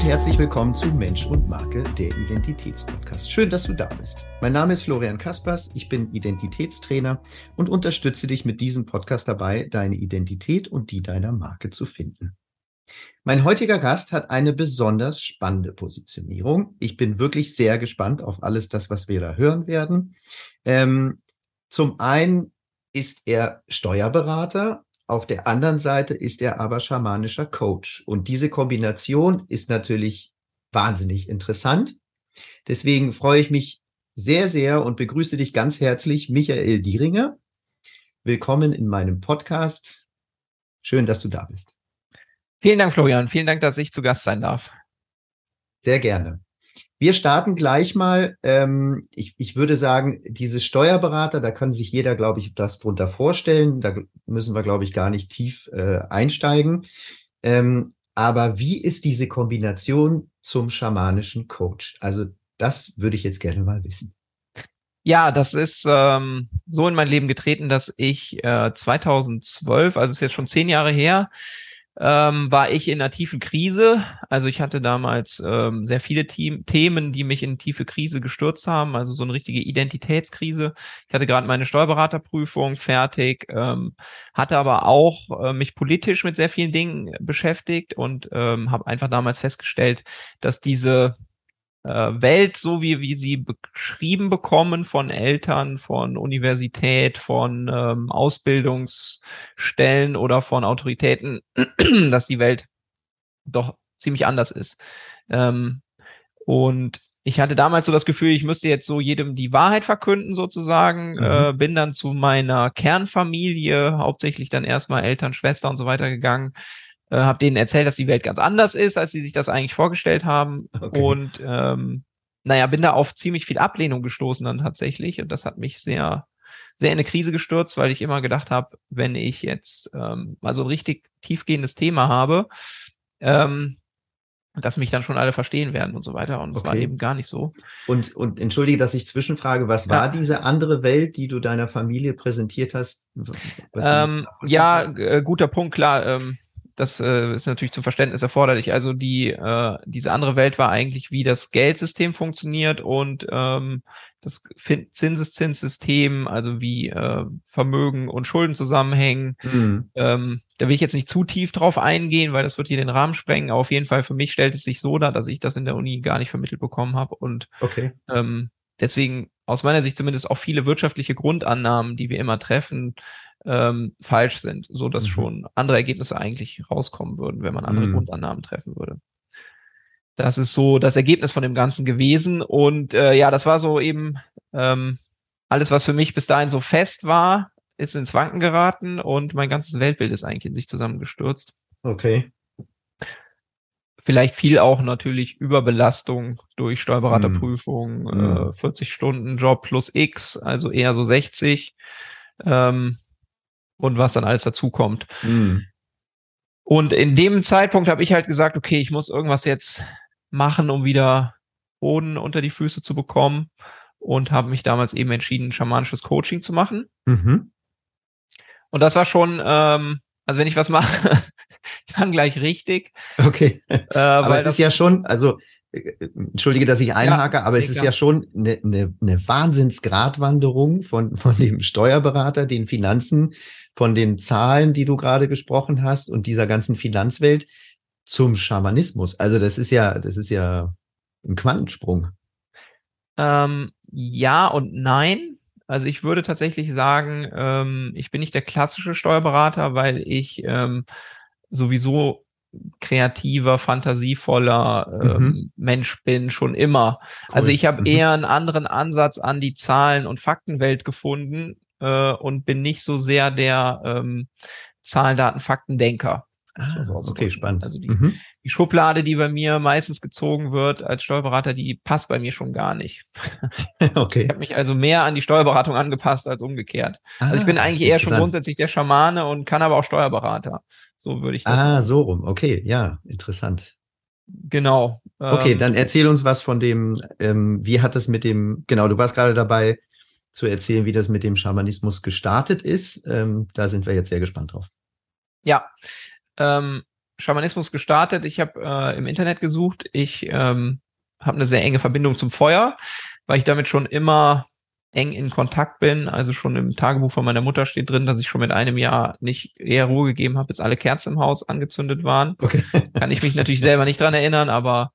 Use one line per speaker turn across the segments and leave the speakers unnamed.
und herzlich willkommen zu Mensch und Marke, der Identitätspodcast. Schön, dass du da bist. Mein Name ist Florian Kaspers, ich bin Identitätstrainer und unterstütze dich mit diesem Podcast dabei, deine Identität und die deiner Marke zu finden. Mein heutiger Gast hat eine besonders spannende Positionierung. Ich bin wirklich sehr gespannt auf alles das, was wir da hören werden. Ähm, zum einen ist er Steuerberater, auf der anderen Seite ist er aber schamanischer Coach. Und diese Kombination ist natürlich wahnsinnig interessant. Deswegen freue ich mich sehr, sehr und begrüße dich ganz herzlich, Michael Dieringer. Willkommen in meinem Podcast. Schön, dass du da bist.
Vielen Dank, Florian. Vielen Dank, dass ich zu Gast sein darf.
Sehr gerne. Wir starten gleich mal. Ähm, ich, ich würde sagen, diese Steuerberater, da kann sich jeder, glaube ich, das drunter vorstellen. Da müssen wir, glaube ich, gar nicht tief äh, einsteigen. Ähm, aber wie ist diese Kombination zum schamanischen Coach? Also das würde ich jetzt gerne mal wissen.
Ja, das ist ähm, so in mein Leben getreten, dass ich äh, 2012, also ist jetzt schon zehn Jahre her, ähm, war ich in einer tiefen Krise. Also ich hatte damals ähm, sehr viele Team Themen, die mich in tiefe Krise gestürzt haben, also so eine richtige Identitätskrise. Ich hatte gerade meine Steuerberaterprüfung fertig, ähm, hatte aber auch äh, mich politisch mit sehr vielen Dingen beschäftigt und ähm, habe einfach damals festgestellt, dass diese Welt, so wie wir sie beschrieben bekommen von Eltern, von Universität, von ähm, Ausbildungsstellen oder von Autoritäten, dass die Welt doch ziemlich anders ist. Ähm, und ich hatte damals so das Gefühl, ich müsste jetzt so jedem die Wahrheit verkünden sozusagen, mhm. äh, bin dann zu meiner Kernfamilie, hauptsächlich dann erstmal Eltern, Schwester und so weiter gegangen äh, habe denen erzählt, dass die Welt ganz anders ist, als sie sich das eigentlich vorgestellt haben. Okay. Und ähm, naja, bin da auf ziemlich viel Ablehnung gestoßen dann tatsächlich. Und das hat mich sehr, sehr in eine Krise gestürzt, weil ich immer gedacht habe, wenn ich jetzt ähm, mal so ein richtig tiefgehendes Thema habe, ähm, dass mich dann schon alle verstehen werden und so weiter. Und es okay. war eben gar nicht so.
Und, und entschuldige, dass ich zwischenfrage, was ja. war diese andere Welt, die du deiner Familie präsentiert hast?
Ähm, ja, äh, guter Punkt, klar. Ähm, das äh, ist natürlich zum Verständnis erforderlich. Also die äh, diese andere Welt war eigentlich, wie das Geldsystem funktioniert und ähm, das Zinseszinssystem, also wie äh, Vermögen und Schulden zusammenhängen. Mhm. Ähm, da will ich jetzt nicht zu tief drauf eingehen, weil das wird hier den Rahmen sprengen. Aber auf jeden Fall für mich stellt es sich so dar, dass ich das in der Uni gar nicht vermittelt bekommen habe und okay. ähm, deswegen aus meiner Sicht zumindest auch viele wirtschaftliche Grundannahmen, die wir immer treffen, ähm, falsch sind, so dass mhm. schon andere Ergebnisse eigentlich rauskommen würden, wenn man andere mhm. Grundannahmen treffen würde. Das ist so das Ergebnis von dem Ganzen gewesen. Und äh, ja, das war so eben ähm, alles, was für mich bis dahin so fest war, ist ins Wanken geraten und mein ganzes Weltbild ist eigentlich in sich zusammengestürzt.
Okay.
Vielleicht viel auch natürlich Überbelastung durch Steuerberaterprüfung, mm. äh, 40 Stunden Job plus X, also eher so 60. Ähm, und was dann alles dazukommt. Mhm. Und in dem Zeitpunkt habe ich halt gesagt, okay, ich muss irgendwas jetzt machen, um wieder Boden unter die Füße zu bekommen und habe mich damals eben entschieden, schamanisches Coaching zu machen. Mhm. Und das war schon, ähm, also wenn ich was mache, dann gleich richtig.
Okay. Äh, Aber es ist ja schon, also Entschuldige, dass ich einhake, ja, aber es ist ja schon eine, eine, eine Wahnsinnsgratwanderung von, von dem Steuerberater, den Finanzen, von den Zahlen, die du gerade gesprochen hast und dieser ganzen Finanzwelt zum Schamanismus. Also das ist ja, das ist ja ein Quantensprung.
Ähm, ja und nein. Also ich würde tatsächlich sagen, ähm, ich bin nicht der klassische Steuerberater, weil ich ähm, sowieso kreativer, fantasievoller ähm, mhm. Mensch bin, schon immer. Cool. Also ich habe mhm. eher einen anderen Ansatz an die Zahlen- und Faktenwelt gefunden äh, und bin nicht so sehr der ähm, Zahlen, Daten, Faktendenker.
Ah, so okay, spannend.
Also die, mhm. die, Schublade, die bei mir meistens gezogen wird als Steuerberater, die passt bei mir schon gar nicht. okay. Ich habe mich also mehr an die Steuerberatung angepasst als umgekehrt. Ah, also ich bin ah, eigentlich eher schon grundsätzlich der Schamane und kann aber auch Steuerberater. So würde ich
das. Ah, machen. so rum. Okay, ja, interessant.
Genau.
Okay, ähm, dann erzähl uns was von dem, ähm, wie hat es mit dem, genau, du warst gerade dabei zu erzählen, wie das mit dem Schamanismus gestartet ist. Ähm, da sind wir jetzt sehr gespannt drauf.
Ja, ähm, Schamanismus gestartet. Ich habe äh, im Internet gesucht. Ich ähm, habe eine sehr enge Verbindung zum Feuer, weil ich damit schon immer eng in Kontakt bin. Also schon im Tagebuch von meiner Mutter steht drin, dass ich schon mit einem Jahr nicht eher Ruhe gegeben habe, bis alle Kerzen im Haus angezündet waren. Okay. Kann ich mich natürlich selber nicht dran erinnern, aber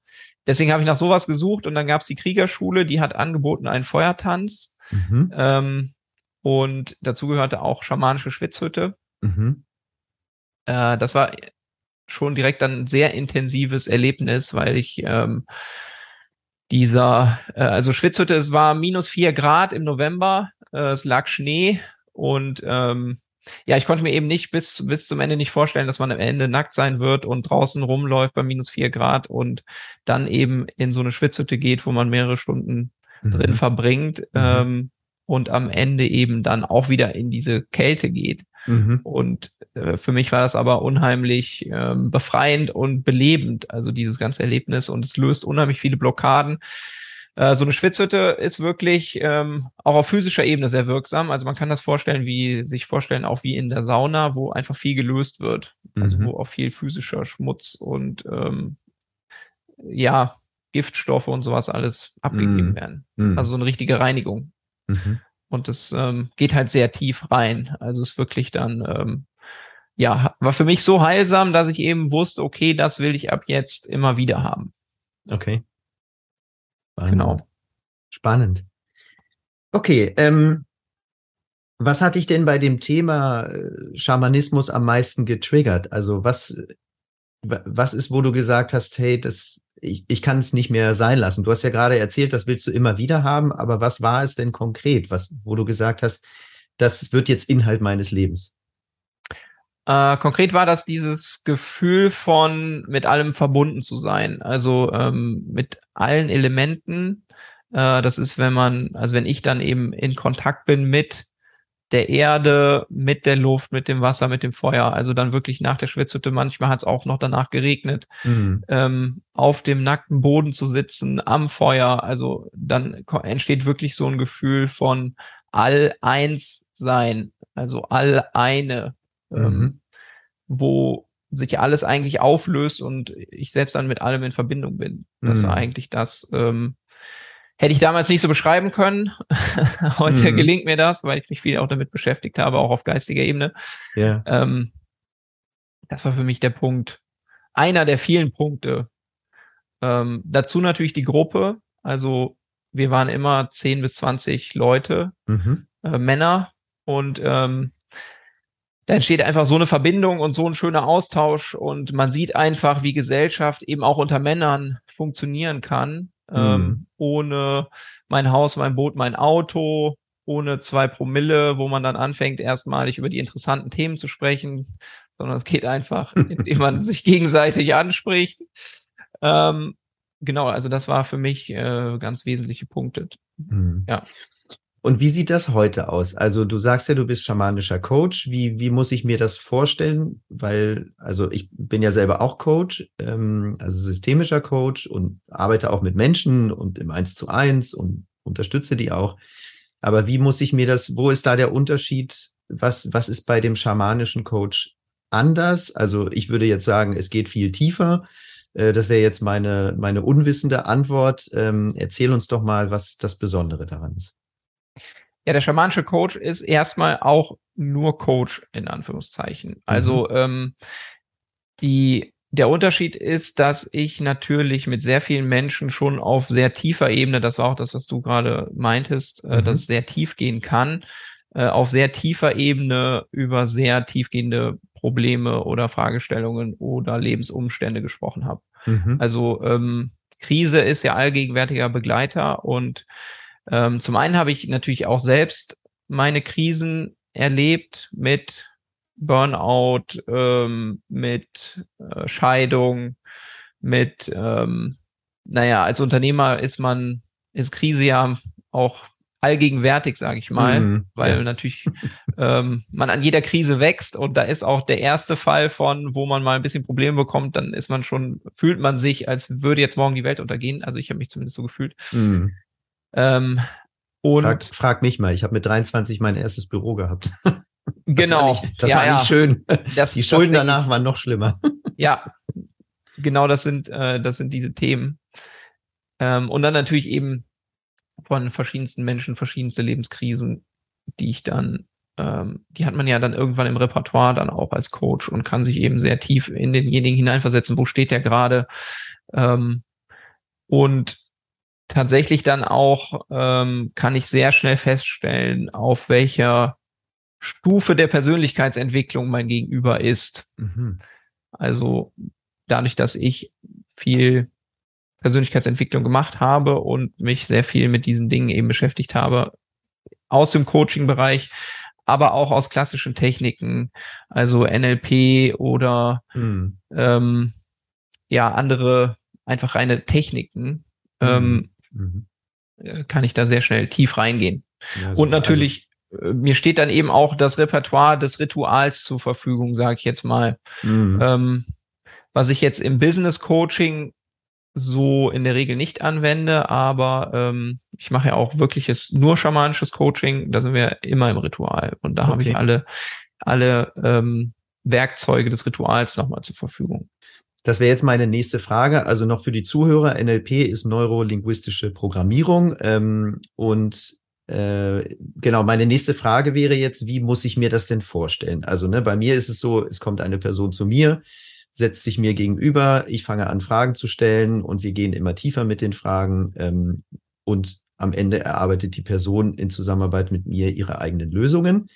deswegen habe ich nach sowas gesucht und dann gab es die Kriegerschule, die hat angeboten einen Feuertanz. Mhm. Ähm, und dazu gehörte auch schamanische Schwitzhütte. Mhm. Äh, das war schon direkt ein sehr intensives Erlebnis, weil ich ähm, dieser, äh, also Schwitzhütte, es war minus vier Grad im November, äh, es lag Schnee und ähm, ja, ich konnte mir eben nicht bis, bis zum Ende nicht vorstellen, dass man am Ende nackt sein wird und draußen rumläuft bei minus vier Grad und dann eben in so eine Schwitzhütte geht, wo man mehrere Stunden mhm. drin verbringt mhm. ähm, und am Ende eben dann auch wieder in diese Kälte geht. Mhm. Und äh, für mich war das aber unheimlich ähm, befreiend und belebend, also dieses ganze Erlebnis. Und es löst unheimlich viele Blockaden. Äh, so eine Schwitzhütte ist wirklich ähm, auch auf physischer Ebene sehr wirksam. Also man kann das vorstellen, wie sich vorstellen, auch wie in der Sauna, wo einfach viel gelöst wird. Also mhm. wo auch viel physischer Schmutz und ähm, ja, Giftstoffe und sowas alles abgegeben mhm. werden. Mhm. Also so eine richtige Reinigung. Mhm. Und es ähm, geht halt sehr tief rein. Also es ist wirklich dann, ähm, ja, war für mich so heilsam, dass ich eben wusste, okay, das will ich ab jetzt immer wieder haben.
Okay. Wahnsinn. Genau. Spannend. Okay, ähm, was hat dich denn bei dem Thema äh, Schamanismus am meisten getriggert? Also was, was ist, wo du gesagt hast, hey, das ich, ich kann es nicht mehr sein lassen. Du hast ja gerade erzählt, das willst du immer wieder haben, aber was war es denn konkret, was, wo du gesagt hast, das wird jetzt Inhalt meines Lebens?
Äh, konkret war das dieses Gefühl von mit allem verbunden zu sein, also ähm, mit allen Elementen. Äh, das ist, wenn man, also wenn ich dann eben in Kontakt bin mit der Erde, mit der Luft, mit dem Wasser, mit dem Feuer. Also dann wirklich nach der Schwitzhütte. Manchmal hat es auch noch danach geregnet. Mhm. Ähm, auf dem nackten Boden zu sitzen, am Feuer. Also dann entsteht wirklich so ein Gefühl von all eins sein. Also all eine, ähm, mhm. ähm, wo sich alles eigentlich auflöst und ich selbst dann mit allem in Verbindung bin. Das mhm. war eigentlich das, ähm, Hätte ich damals nicht so beschreiben können. Heute mhm. gelingt mir das, weil ich mich viel auch damit beschäftigt habe, auch auf geistiger Ebene. Ja. Ähm, das war für mich der Punkt, einer der vielen Punkte. Ähm, dazu natürlich die Gruppe. Also wir waren immer 10 bis 20 Leute, mhm. äh, Männer. Und ähm, da entsteht einfach so eine Verbindung und so ein schöner Austausch. Und man sieht einfach, wie Gesellschaft eben auch unter Männern funktionieren kann ähm, mhm. ohne mein Haus, mein Boot, mein Auto, ohne zwei Promille, wo man dann anfängt, erstmalig über die interessanten Themen zu sprechen, sondern es geht einfach, indem man sich gegenseitig anspricht. Ähm, genau, also das war für mich äh, ganz wesentliche Punkte.
Mhm. Ja. Und wie sieht das heute aus? Also du sagst ja, du bist schamanischer Coach. Wie, wie muss ich mir das vorstellen? Weil, also ich bin ja selber auch Coach, ähm, also systemischer Coach und arbeite auch mit Menschen und im Eins zu eins und unterstütze die auch. Aber wie muss ich mir das, wo ist da der Unterschied? Was, was ist bei dem schamanischen Coach anders? Also ich würde jetzt sagen, es geht viel tiefer. Äh, das wäre jetzt meine, meine unwissende Antwort. Ähm, erzähl uns doch mal, was das Besondere daran ist.
Ja, der schamanische Coach ist erstmal auch nur Coach in Anführungszeichen. Also mhm. ähm, die der Unterschied ist, dass ich natürlich mit sehr vielen Menschen schon auf sehr tiefer Ebene, das war auch das, was du gerade meintest, äh, mhm. dass es sehr tief gehen kann, äh, auf sehr tiefer Ebene über sehr tiefgehende Probleme oder Fragestellungen oder Lebensumstände gesprochen habe. Mhm. Also ähm, Krise ist ja allgegenwärtiger Begleiter und ähm, zum einen habe ich natürlich auch selbst meine Krisen erlebt mit Burnout, ähm, mit äh, Scheidung, mit, ähm, naja, als Unternehmer ist man, ist Krise ja auch allgegenwärtig, sage ich mal, mm, weil ja. natürlich ähm, man an jeder Krise wächst und da ist auch der erste Fall von, wo man mal ein bisschen Probleme bekommt, dann ist man schon, fühlt man sich, als würde jetzt morgen die Welt untergehen. Also ich habe mich zumindest so gefühlt. Mm.
Ähm, und frag, frag mich mal, ich habe mit 23 mein erstes Büro gehabt.
genau.
Das war nicht, das ja, war nicht ja. schön. Das, Die Schulden danach waren noch schlimmer.
Ja, genau das sind, äh, das sind diese Themen. Ähm, und dann natürlich eben von verschiedensten Menschen, verschiedenste Lebenskrisen, die ich dann, ähm, die hat man ja dann irgendwann im Repertoire dann auch als Coach und kann sich eben sehr tief in denjenigen hineinversetzen, wo steht der gerade. Ähm, und tatsächlich dann auch ähm, kann ich sehr schnell feststellen, auf welcher Stufe der Persönlichkeitsentwicklung mein Gegenüber ist. Mhm. Also dadurch, dass ich viel Persönlichkeitsentwicklung gemacht habe und mich sehr viel mit diesen Dingen eben beschäftigt habe, aus dem Coaching-Bereich, aber auch aus klassischen Techniken, also NLP oder mhm. ähm, ja, andere einfach reine Techniken, ähm, mhm. mhm. kann ich da sehr schnell tief reingehen. Ja, und natürlich, also, mir steht dann eben auch das Repertoire des Rituals zur Verfügung, sage ich jetzt mal. Mhm. Ähm, was ich jetzt im Business Coaching so in der Regel nicht anwende, aber ähm, ich mache ja auch wirkliches nur schamanisches Coaching, da sind wir immer im Ritual und da okay. habe ich alle alle ähm, Werkzeuge des Rituals nochmal zur Verfügung.
Das wäre jetzt meine nächste Frage. Also noch für die Zuhörer, NLP ist neurolinguistische Programmierung. Ähm, und äh, genau, meine nächste Frage wäre jetzt, wie muss ich mir das denn vorstellen? Also ne, bei mir ist es so, es kommt eine Person zu mir, setzt sich mir gegenüber, ich fange an, Fragen zu stellen und wir gehen immer tiefer mit den Fragen ähm, und am Ende erarbeitet die Person in Zusammenarbeit mit mir ihre eigenen Lösungen.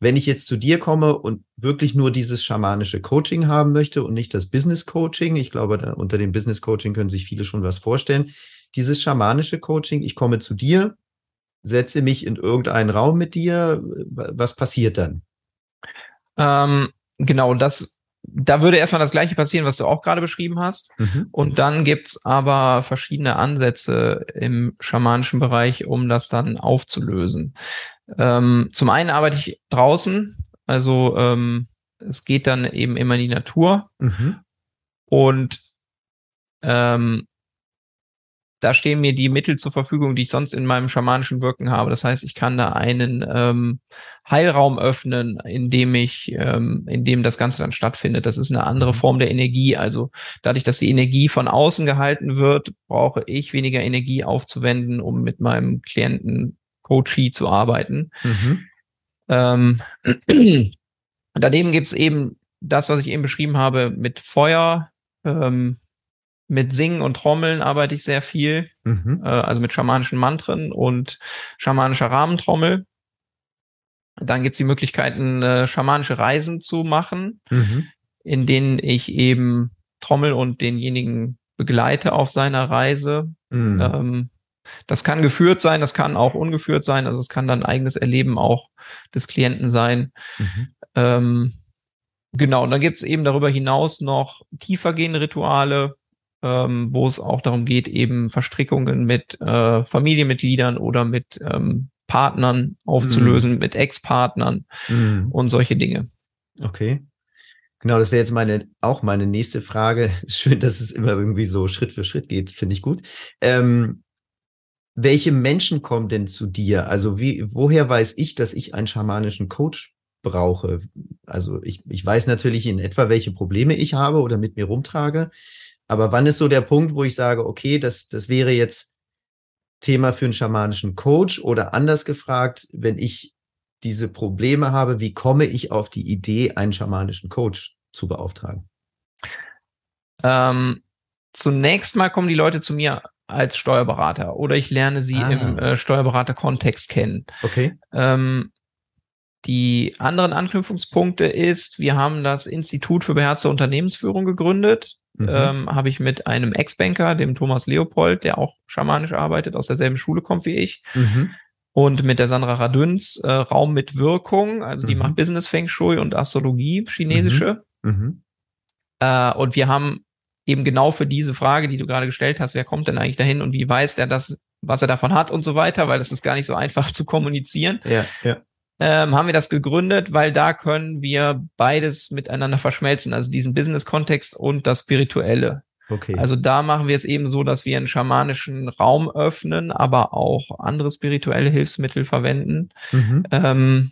Wenn ich jetzt zu dir komme und wirklich nur dieses schamanische Coaching haben möchte und nicht das Business Coaching, ich glaube, da, unter dem Business Coaching können sich viele schon was vorstellen. Dieses schamanische Coaching, ich komme zu dir, setze mich in irgendeinen Raum mit dir, was passiert dann?
Ähm, genau, das da würde erstmal das gleiche passieren, was du auch gerade beschrieben hast. Mhm. Und dann gibt's aber verschiedene Ansätze im schamanischen Bereich, um das dann aufzulösen. Ähm, zum einen arbeite ich draußen, also ähm, es geht dann eben immer in die Natur. Mhm. Und ähm, da stehen mir die Mittel zur Verfügung, die ich sonst in meinem schamanischen Wirken habe. Das heißt, ich kann da einen ähm, Heilraum öffnen, in dem ich, ähm, in dem das Ganze dann stattfindet. Das ist eine andere mhm. Form der Energie. Also dadurch, dass die Energie von außen gehalten wird, brauche ich weniger Energie aufzuwenden, um mit meinem Klienten Coachee zu arbeiten. Mhm. Ähm, daneben gibt's eben das, was ich eben beschrieben habe, mit Feuer, ähm, mit Singen und Trommeln arbeite ich sehr viel, mhm. äh, also mit schamanischen Mantren und schamanischer Rahmentrommel. Dann gibt's die Möglichkeiten, äh, schamanische Reisen zu machen, mhm. in denen ich eben Trommel und denjenigen begleite auf seiner Reise. Mhm. Ähm, das kann geführt sein, das kann auch ungeführt sein, also es kann dann eigenes Erleben auch des Klienten sein. Mhm. Ähm, genau, und dann gibt's eben darüber hinaus noch tiefergehende Rituale, ähm, wo es auch darum geht, eben Verstrickungen mit äh, Familienmitgliedern oder mit ähm, Partnern aufzulösen, mm. mit Ex-Partnern mm. und solche Dinge.
Okay. Genau, das wäre jetzt meine, auch meine nächste Frage. Schön, dass es immer irgendwie so Schritt für Schritt geht, finde ich gut. Ähm, welche Menschen kommen denn zu dir? Also wie, woher weiß ich, dass ich einen schamanischen Coach brauche? Also ich, ich weiß natürlich in etwa, welche Probleme ich habe oder mit mir rumtrage. Aber wann ist so der Punkt, wo ich sage, okay, das, das wäre jetzt Thema für einen schamanischen Coach oder anders gefragt, wenn ich diese Probleme habe, wie komme ich auf die Idee, einen schamanischen Coach zu beauftragen?
Ähm, zunächst mal kommen die Leute zu mir als Steuerberater oder ich lerne sie ah. im äh, Steuerberater-Kontext kennen.
Okay.
Ähm, die anderen Anknüpfungspunkte ist, wir haben das Institut für beherzte Unternehmensführung gegründet mhm. ähm, habe ich mit einem Ex-Banker, dem Thomas Leopold, der auch schamanisch arbeitet, aus derselben Schule kommt wie ich. Mhm. Und mit der Sandra Radüns äh, Raum mit Wirkung, also die mhm. macht Business Feng Shui und Astrologie, chinesische. Mhm. Mhm. Äh, und wir haben eben genau für diese Frage, die du gerade gestellt hast, wer kommt denn eigentlich dahin und wie weiß der das, was er davon hat und so weiter, weil das ist gar nicht so einfach zu kommunizieren.
Ja, ja
ähm, haben wir das gegründet, weil da können wir beides miteinander verschmelzen, also diesen Business-Kontext und das Spirituelle. Okay. Also da machen wir es eben so, dass wir einen schamanischen Raum öffnen, aber auch andere spirituelle Hilfsmittel verwenden. Mhm. Ähm,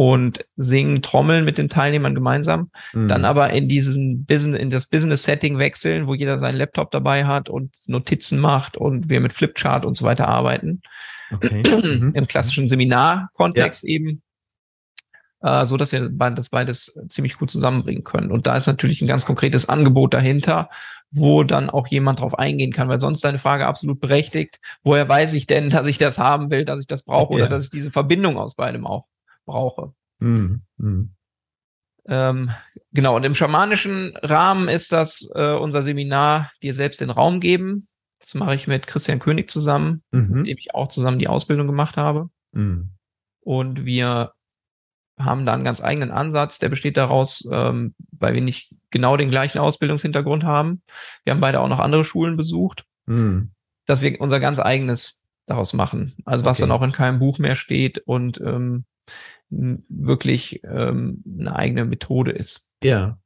und singen, trommeln mit den Teilnehmern gemeinsam,
Mhm.
dann aber in diesen Business, in das Business-Setting wechseln, wo jeder seinen Laptop dabei hat und Notizen macht und wir mit Flipchart und so weiter arbeiten.
Okay. Mhm.
Im klassischen Seminarkontext eben. Äh, so dass wir das beides ziemlich gut zusammenbringen können. Und da ist natürlich ein ganz konkretes Angebot dahinter, wo dann auch jemand drauf eingehen kann, weil sonst deine Frage absolut berechtigt. Woher weiß ich denn, dass ich das haben will, dass ich das brauche
Ja.
oder dass ich diese Verbindung aus beidem auch brauche?
Mhm. Mhm.
Ähm, genau, und im schamanischen Rahmen ist das äh, unser Seminar dir selbst den Raum geben. Das mache ich mit Christian König zusammen, mit
Mhm.
dem ich auch zusammen die Ausbildung gemacht habe.
Mhm.
Und wir haben da einen ganz eigenen Ansatz, der besteht daraus, ähm, weil wir nicht genau den gleichen Ausbildungshintergrund haben. Wir haben beide auch noch andere Schulen besucht,
Mhm.
dass wir unser ganz eigenes daraus machen. Also was
Okay.
dann auch in keinem Buch mehr steht und ähm, wirklich ähm, eine eigene Methode ist.
Ja.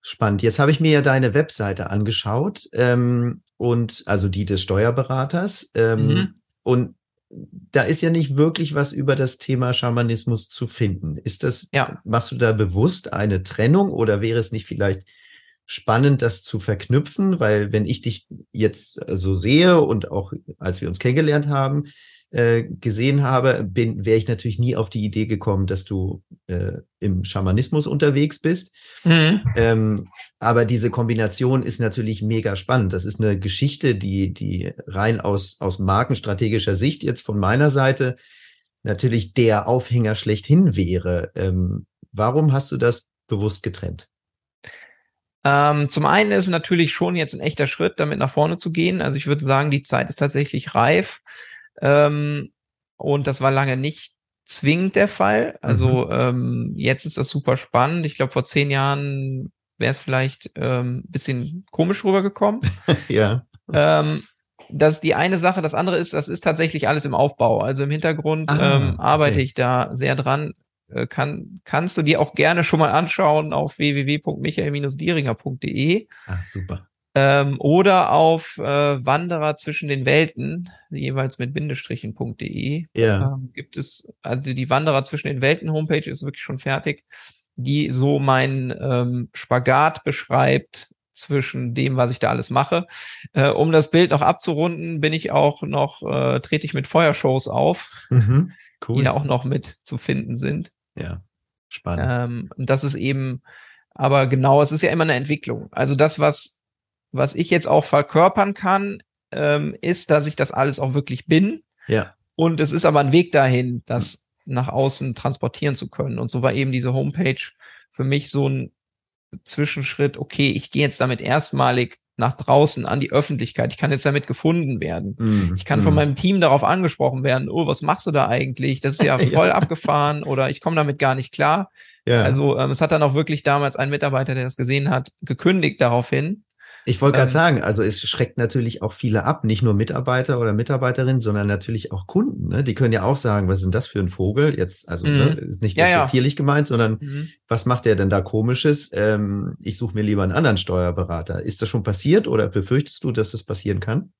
Spannend. Jetzt habe ich mir ja deine Webseite angeschaut, ähm, und also die des Steuerberaters. Ähm,
Mhm.
Und da ist ja nicht wirklich was über das Thema Schamanismus zu finden. Ist das,
Ja.
machst du da bewusst eine Trennung oder wäre es nicht vielleicht spannend, das zu verknüpfen? Weil wenn ich dich jetzt so sehe und auch als wir uns kennengelernt haben, äh, gesehen habe, bin, wäre ich natürlich nie auf die Idee gekommen, dass du äh, im Schamanismus unterwegs bist.
Mhm.
Ähm, aber diese Kombination ist natürlich mega spannend. Das ist eine Geschichte, die, die rein aus, aus markenstrategischer Sicht jetzt von meiner Seite natürlich der Aufhänger schlechthin wäre. Ähm, warum hast du das bewusst getrennt?
Ähm, zum einen ist es natürlich schon jetzt ein echter Schritt, damit nach vorne zu gehen. Also ich würde sagen, die Zeit ist tatsächlich reif. Ähm, und das war lange nicht zwingend der Fall. Also ähm, jetzt ist das super spannend. Ich glaube, vor zehn Jahren wäre es vielleicht ähm, bisschen komisch rübergekommen.
ja.
ähm, das ist die eine Sache. Das andere ist, das ist tatsächlich alles im Aufbau. Also im Hintergrund
Ah,
ähm, arbeite
okay.
ich da sehr dran. Äh, kann, kannst du dir auch gerne schon mal anschauen auf www.michael-dieringer.de
Ah, super.
Ähm, oder auf äh, Wanderer zwischen den Welten, jeweils mit Bindestrichen.de.
Ja.
Ähm, gibt es, also die Wanderer zwischen den Welten Homepage ist wirklich schon fertig, die so meinen ähm, Spagat beschreibt zwischen dem, was ich da alles mache. Äh, um das Bild noch abzurunden, bin ich auch noch, äh, trete ich mit Feuershows auf,
Mhm. Cool.
die da auch noch mit zu finden sind.
Ja. Spannend.
Ähm, und das ist eben, aber genau, es ist ja immer eine Entwicklung. Also das, was, was ich jetzt auch verkörpern kann, ähm, ist, dass ich das alles auch wirklich bin.
ja.
Und es ist aber ein Weg dahin, das nach außen transportieren zu können. Und so war eben diese Homepage für mich so ein Zwischenschritt, okay, ich gehe jetzt damit erstmalig nach draußen an die Öffentlichkeit. Ich kann jetzt damit gefunden werden.
Mhm.
Ich kann von
Mhm.
meinem Team darauf angesprochen werden, oh, was machst du da eigentlich? Das ist ja
Ja.
voll abgefahren oder ich komme damit gar nicht klar.
ja.
Also ähm, es hat dann auch wirklich damals ein Mitarbeiter, der das gesehen hat, gekündigt daraufhin.
Ich wollte gerade
Ähm,
sagen, also es schreckt natürlich auch viele ab, nicht nur Mitarbeiter oder Mitarbeiterinnen, sondern natürlich auch Kunden. Ne? Die können ja auch sagen, was ist denn das für ein Vogel? Jetzt, also
Mhm.
ne, ist nicht
Ja, ja.
despektierlich gemeint, sondern was macht der denn da komisches? Ähm, ich suche mir lieber einen anderen Steuerberater. Ist das schon passiert oder befürchtest du, dass das passieren kann?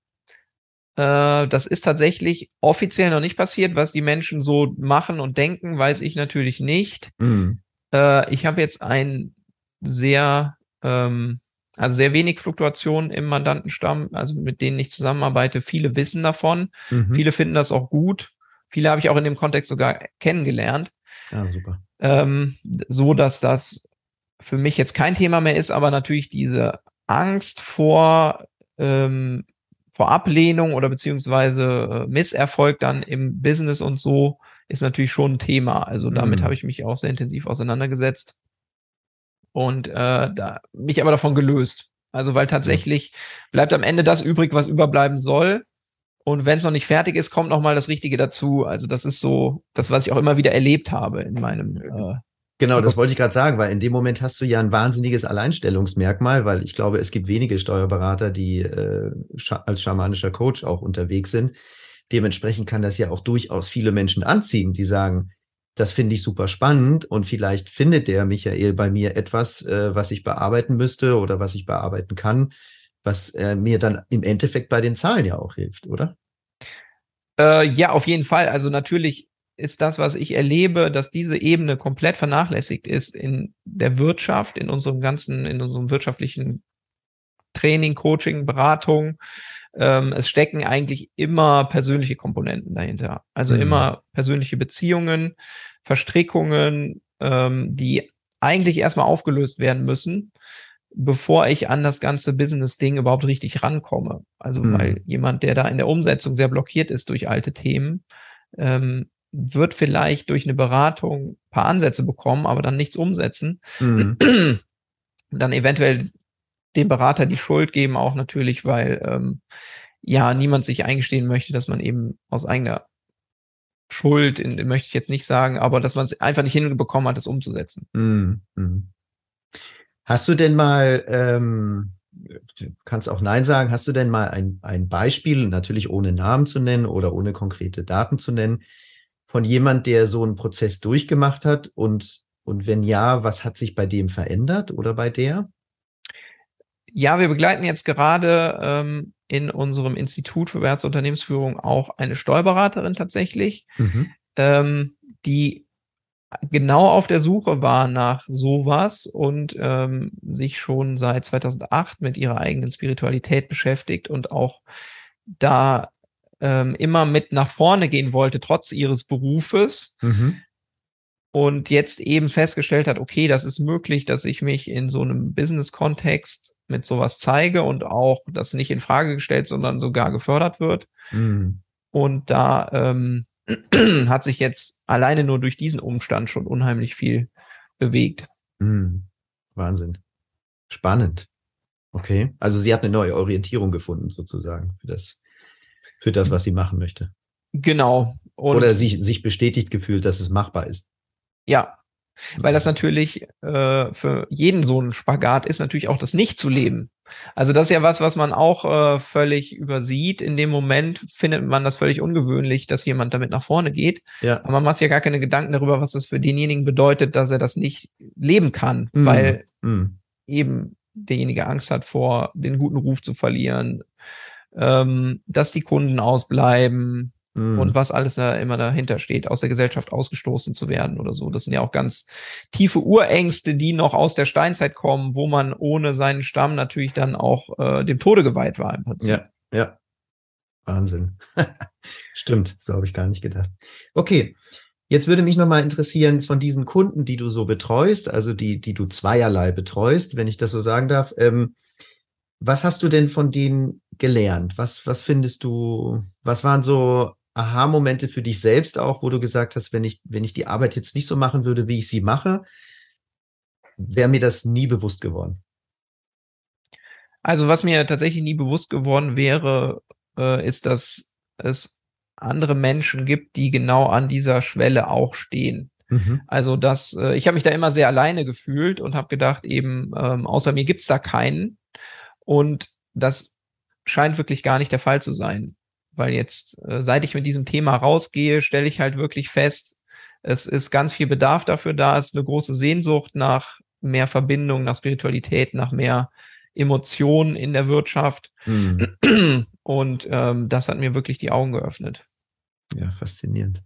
Äh, das ist tatsächlich offiziell noch nicht passiert. Was die Menschen so machen und denken, weiß ich natürlich nicht.
Mhm.
Äh, ich habe jetzt ein sehr, ähm, also sehr wenig Fluktuation im Mandantenstamm, also mit denen ich zusammenarbeite. Viele wissen davon.
Mhm.
Viele finden das auch gut. Viele habe ich auch in dem Kontext sogar kennengelernt.
Ah, super.
ähm, so dass das für mich jetzt kein Thema mehr ist, aber natürlich diese Angst vor, ähm, vor Ablehnung oder beziehungsweise äh, Misserfolg dann im Business und so ist natürlich schon ein Thema. Also damit
Mhm.
habe ich mich auch sehr intensiv auseinandergesetzt und äh, da, mich aber davon gelöst. Also weil tatsächlich bleibt am Ende das übrig, was überbleiben soll. Und wenn es noch nicht fertig ist, kommt noch mal das Richtige dazu. Also das ist so das, was ich auch immer wieder erlebt habe in meinem. Äh,
Genau, das wollte ich gerade sagen, weil in dem Moment hast du ja ein wahnsinniges Alleinstellungsmerkmal, weil ich glaube, es gibt wenige Steuerberater, die äh, scha als schamanischer Coach auch unterwegs sind. Dementsprechend kann das ja auch durchaus viele Menschen anziehen, die sagen, das finde ich super spannend und vielleicht findet der Michael bei mir etwas, äh, was ich bearbeiten müsste oder was ich bearbeiten kann, was äh, mir dann im Endeffekt bei den Zahlen ja auch hilft, oder?
Äh, ja, auf jeden Fall. Also natürlich ist das, was ich erlebe, dass diese Ebene komplett vernachlässigt ist in der Wirtschaft, in unserem ganzen, in unserem wirtschaftlichen Training, Coaching, Beratung. Ähm, es stecken eigentlich immer persönliche Komponenten dahinter. Also mhm. immer persönliche Beziehungen, Verstrickungen, ähm, die eigentlich erstmal aufgelöst werden müssen, bevor ich an das ganze Business-Ding überhaupt richtig rankomme. Also mhm. weil jemand, der da in der Umsetzung sehr blockiert ist durch alte Themen, ähm, wird vielleicht durch eine Beratung ein paar Ansätze bekommen, aber dann nichts umsetzen. Mhm. Dann eventuell dem Berater die Schuld geben, auch natürlich, weil ähm, ja niemand sich eingestehen möchte, dass man eben aus eigener Schuld, in, möchte ich jetzt nicht sagen, aber dass man es einfach nicht hinbekommen hat, das umzusetzen. Mhm.
mhm. Hast du denn mal, ähm, du kannst auch Nein sagen, hast du denn mal ein, ein Beispiel, natürlich ohne Namen zu nennen oder ohne konkrete Daten zu nennen, von jemand, der so einen Prozess durchgemacht hat und, und wenn ja, was hat sich bei dem verändert oder bei der?
Ja, wir begleiten jetzt gerade ähm, in unserem Institut für Wertsunternehmensführung auch eine Steuerberaterin tatsächlich, mhm. ähm, die genau auf der Suche war nach sowas und ähm, sich schon seit 2008 mit ihrer eigenen Spiritualität beschäftigt und auch da ähm, immer mit nach vorne gehen wollte, trotz ihres Berufes. Mhm und jetzt eben festgestellt hat, okay, das ist möglich, dass ich mich in so einem Business-Kontext mit sowas zeige und auch das nicht in Frage gestellt, sondern sogar gefördert wird. Mhm. Und da ähm, hat sich jetzt alleine nur durch diesen Umstand schon unheimlich viel bewegt.
Mhm. Wahnsinn. Spannend. Okay. Also sie hat eine neue Orientierung gefunden, sozusagen, für das, für das, was sie machen möchte.
Genau.
Und Oder sich, sich bestätigt gefühlt, dass es machbar ist.
Ja, weil das natürlich äh, für jeden so ein Spagat ist, natürlich auch das nicht zu leben. Also das ist ja was, was man auch äh, völlig übersieht. In dem Moment findet man das völlig ungewöhnlich, dass jemand damit nach vorne geht. Ja. Aber man macht sich ja gar keine Gedanken darüber, was das für denjenigen bedeutet, dass er das nicht leben kann, mm. weil mm. eben derjenige Angst hat vor, den guten Ruf zu verlieren, ähm, dass die Kunden ausbleiben, mhm. und was alles da immer dahinter steht, aus der Gesellschaft ausgestoßen zu werden oder so. Das sind ja auch ganz tiefe Urängste, die noch aus der Steinzeit kommen, wo man ohne seinen Stamm natürlich dann auch äh, dem Tode geweiht war im
Prinzip. Ja, ja. Wahnsinn. Stimmt, so habe ich gar nicht gedacht. Okay. Jetzt würde mich nochmal interessieren von diesen Kunden, die du so betreust, also die, die du zweierlei betreust, wenn ich das so sagen darf. Ähm, was hast du denn von denen gelernt? Was, was findest du, was waren so Aha-Momente für dich selbst auch, wo du gesagt hast, wenn ich, wenn ich die Arbeit jetzt nicht so machen würde, wie ich sie mache, wäre mir das nie bewusst geworden?
Also was mir tatsächlich nie bewusst geworden wäre, äh, ist, dass es andere Menschen gibt, die genau an dieser Schwelle auch stehen. Mhm. Also dass äh, ich habe mich da immer sehr alleine gefühlt und habe gedacht, eben ähm, außer mir gibt's da keinen. Und das scheint wirklich gar nicht der Fall zu sein weil jetzt, äh, seit ich mit diesem Thema rausgehe, stelle ich halt wirklich fest, es ist ganz viel Bedarf dafür da, es ist eine große Sehnsucht nach mehr Verbindung, nach Spiritualität, nach mehr Emotionen in der Wirtschaft. Mhm. Und ähm, das hat mir wirklich die Augen geöffnet.
Ja, faszinierend.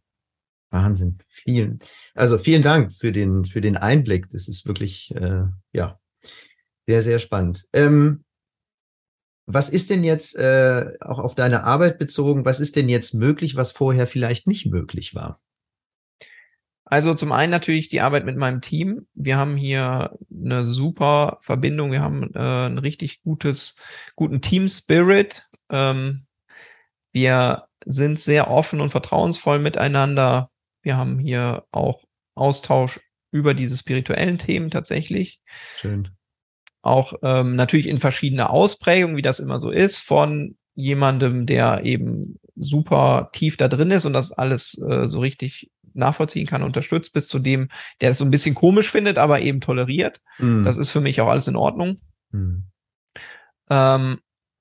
Wahnsinn. Vielen, also vielen Dank für den, für den Einblick. Das ist wirklich, äh, ja, sehr, sehr spannend. Ähm, was ist denn jetzt äh, auch auf deine Arbeit bezogen, was ist denn jetzt möglich, was vorher vielleicht nicht möglich war?
Also zum einen natürlich die Arbeit mit meinem Team. Wir haben hier eine super Verbindung. Wir haben äh, ein richtig gutes, guten Team Spirit. Ähm, wir sind sehr offen und vertrauensvoll miteinander. Wir haben hier auch Austausch über diese spirituellen Themen tatsächlich. Schön auch ähm, natürlich in verschiedene Ausprägungen, wie das immer so ist, von jemandem, der eben super tief da drin ist und das alles äh, so richtig nachvollziehen kann, unterstützt, bis zu dem, der es so ein bisschen komisch findet, aber eben toleriert. Mm. Das ist für mich auch alles in Ordnung. Mm. Ähm,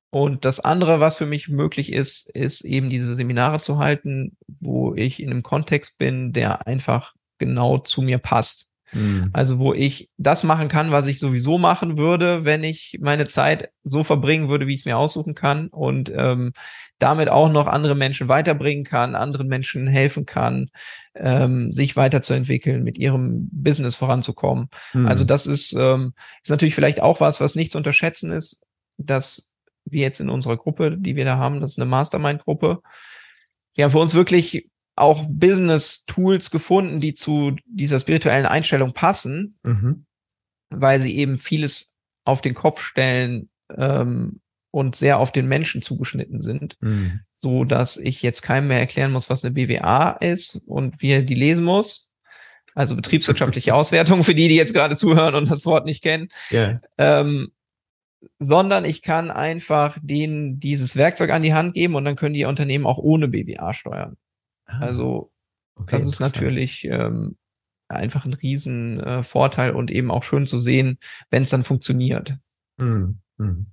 und das andere, was für mich möglich ist, ist eben diese Seminare zu halten, wo ich in einem Kontext bin, der einfach genau zu mir passt. Mhm. Also wo ich das machen kann, was ich sowieso machen würde, wenn ich meine Zeit so verbringen würde, wie ich es mir aussuchen kann und ähm, damit auch noch andere Menschen weiterbringen kann, anderen Menschen helfen kann, ähm, sich weiterzuentwickeln, mit ihrem Business voranzukommen. Mhm. Also das ist, ähm, ist natürlich vielleicht auch was, was nicht zu unterschätzen ist, dass wir jetzt in unserer Gruppe, die wir da haben, das ist eine Mastermind-Gruppe, ja, für uns wirklich auch Business-Tools gefunden, die zu dieser spirituellen Einstellung passen, mhm. weil sie eben vieles auf den Kopf stellen ähm, und sehr auf den Menschen zugeschnitten sind, mhm. so dass ich jetzt keinem mehr erklären muss, was eine BWA ist und wie er die lesen muss. Also betriebswirtschaftliche Auswertung für die, die jetzt gerade zuhören und das Wort nicht kennen. Yeah. Ähm, sondern ich kann einfach denen dieses Werkzeug an die Hand geben und dann können die Unternehmen auch ohne BWA steuern. Ah, also okay, das ist natürlich ähm, einfach ein riesen äh, Vorteil und eben auch schön zu sehen, wenn es dann funktioniert. Hm, hm.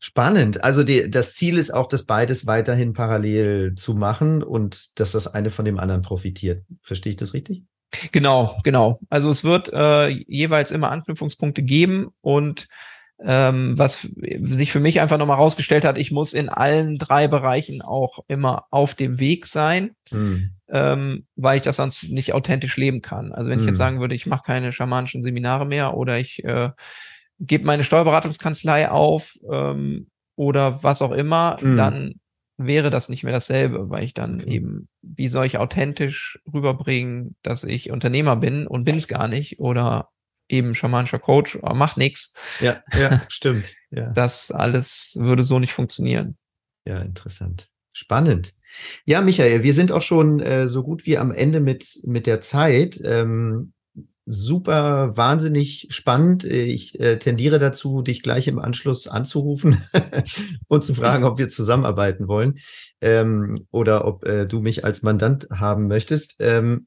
Spannend. Also die, das Ziel ist auch, das beides weiterhin parallel zu machen und dass das eine von dem anderen profitiert. Verstehe ich das richtig?
Genau, genau. Also es wird äh, jeweils immer Anknüpfungspunkte geben und ähm, was sich für mich einfach nochmal rausgestellt hat, ich muss in allen drei Bereichen auch immer auf dem Weg sein, mhm. ähm, weil ich das sonst nicht authentisch leben kann. Also wenn mhm. ich jetzt hm. sagen würde, ich mache keine schamanischen Seminare mehr oder ich äh, gebe meine Steuerberatungskanzlei auf ähm, oder was auch immer, mhm. dann wäre das nicht mehr dasselbe, weil ich dann okay. eben, wie soll ich authentisch rüberbringen, dass ich Unternehmer bin und bin es gar nicht oder eben schamanischer Coach, aber macht nichts.
Ja, ja, stimmt. Ja.
Das alles würde so nicht funktionieren.
Ja, interessant. Spannend. Ja, Michael, wir sind auch schon äh, so gut wie am Ende mit, mit der Zeit. Ähm, super, wahnsinnig spannend. Ich äh, tendiere dazu, dich gleich im Anschluss anzurufen und zu fragen, ob wir zusammenarbeiten wollen ähm, oder ob äh, du mich als Mandant haben möchtest. Ähm,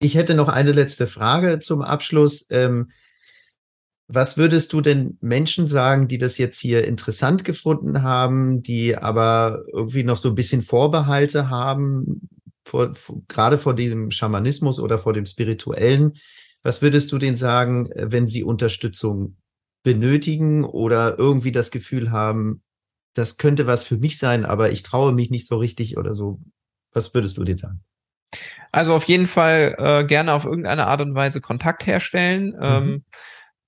ich hätte noch eine letzte Frage zum Abschluss. Ähm, was würdest du denn Menschen sagen, die das jetzt hier interessant gefunden haben, die aber irgendwie noch so ein bisschen Vorbehalte haben, vor, vor, gerade vor diesem Schamanismus oder vor dem Spirituellen? Was würdest du denen sagen, wenn sie Unterstützung benötigen oder irgendwie das Gefühl haben, das könnte was für mich sein, aber ich traue mich nicht so richtig oder so? Was würdest du denen sagen?
Also auf jeden Fall äh, gerne auf irgendeine Art und Weise Kontakt herstellen. Mhm. Ähm,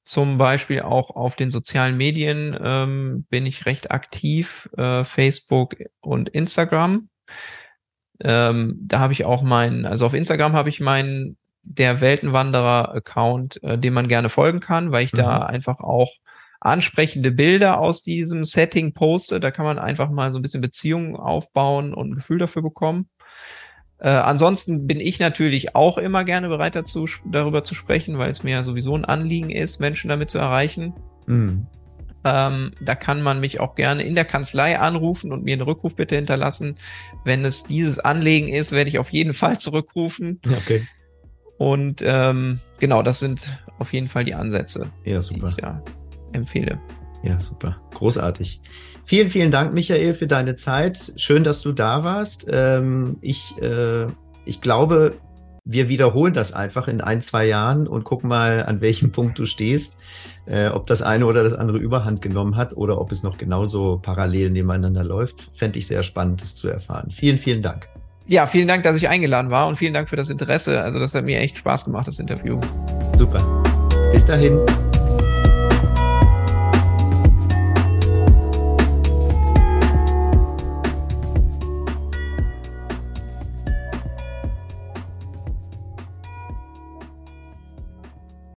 zum Beispiel auch auf den sozialen Medien ähm, bin ich recht aktiv, äh, Facebook und Instagram. Ähm, da habe ich auch meinen, also auf Instagram habe ich meinen der Weltenwanderer-Account, äh, dem man gerne folgen kann, weil ich mhm. da einfach auch ansprechende Bilder aus diesem Setting poste. Da kann man einfach mal so ein bisschen Beziehungen aufbauen und ein Gefühl dafür bekommen. Äh, ansonsten bin ich natürlich auch immer gerne bereit dazu, darüber zu sprechen, weil es mir sowieso ein Anliegen ist, Menschen damit zu erreichen. Mhm. Ähm, da kann man mich auch gerne in der Kanzlei anrufen und mir einen Rückruf bitte hinterlassen. Wenn es dieses Anliegen ist, werde ich auf jeden Fall zurückrufen. Okay. Und ähm, genau, das sind auf jeden Fall die Ansätze,
ja, super. die
ich da empfehle.
Ja, super. Großartig. Vielen, vielen Dank, Michael, für deine Zeit. Schön, dass du da warst. Ähm, ich, äh, ich glaube, wir wiederholen das einfach in ein, zwei Jahren und gucken mal, an welchem Punkt du stehst, äh, ob das eine oder das andere Überhand genommen hat oder ob es noch genauso parallel nebeneinander läuft. Fände ich sehr spannend, das zu erfahren. Vielen, vielen Dank.
Ja, vielen Dank, dass ich eingeladen war und vielen Dank für das Interesse. Also das hat mir echt Spaß gemacht, das Interview.
Super. Bis dahin.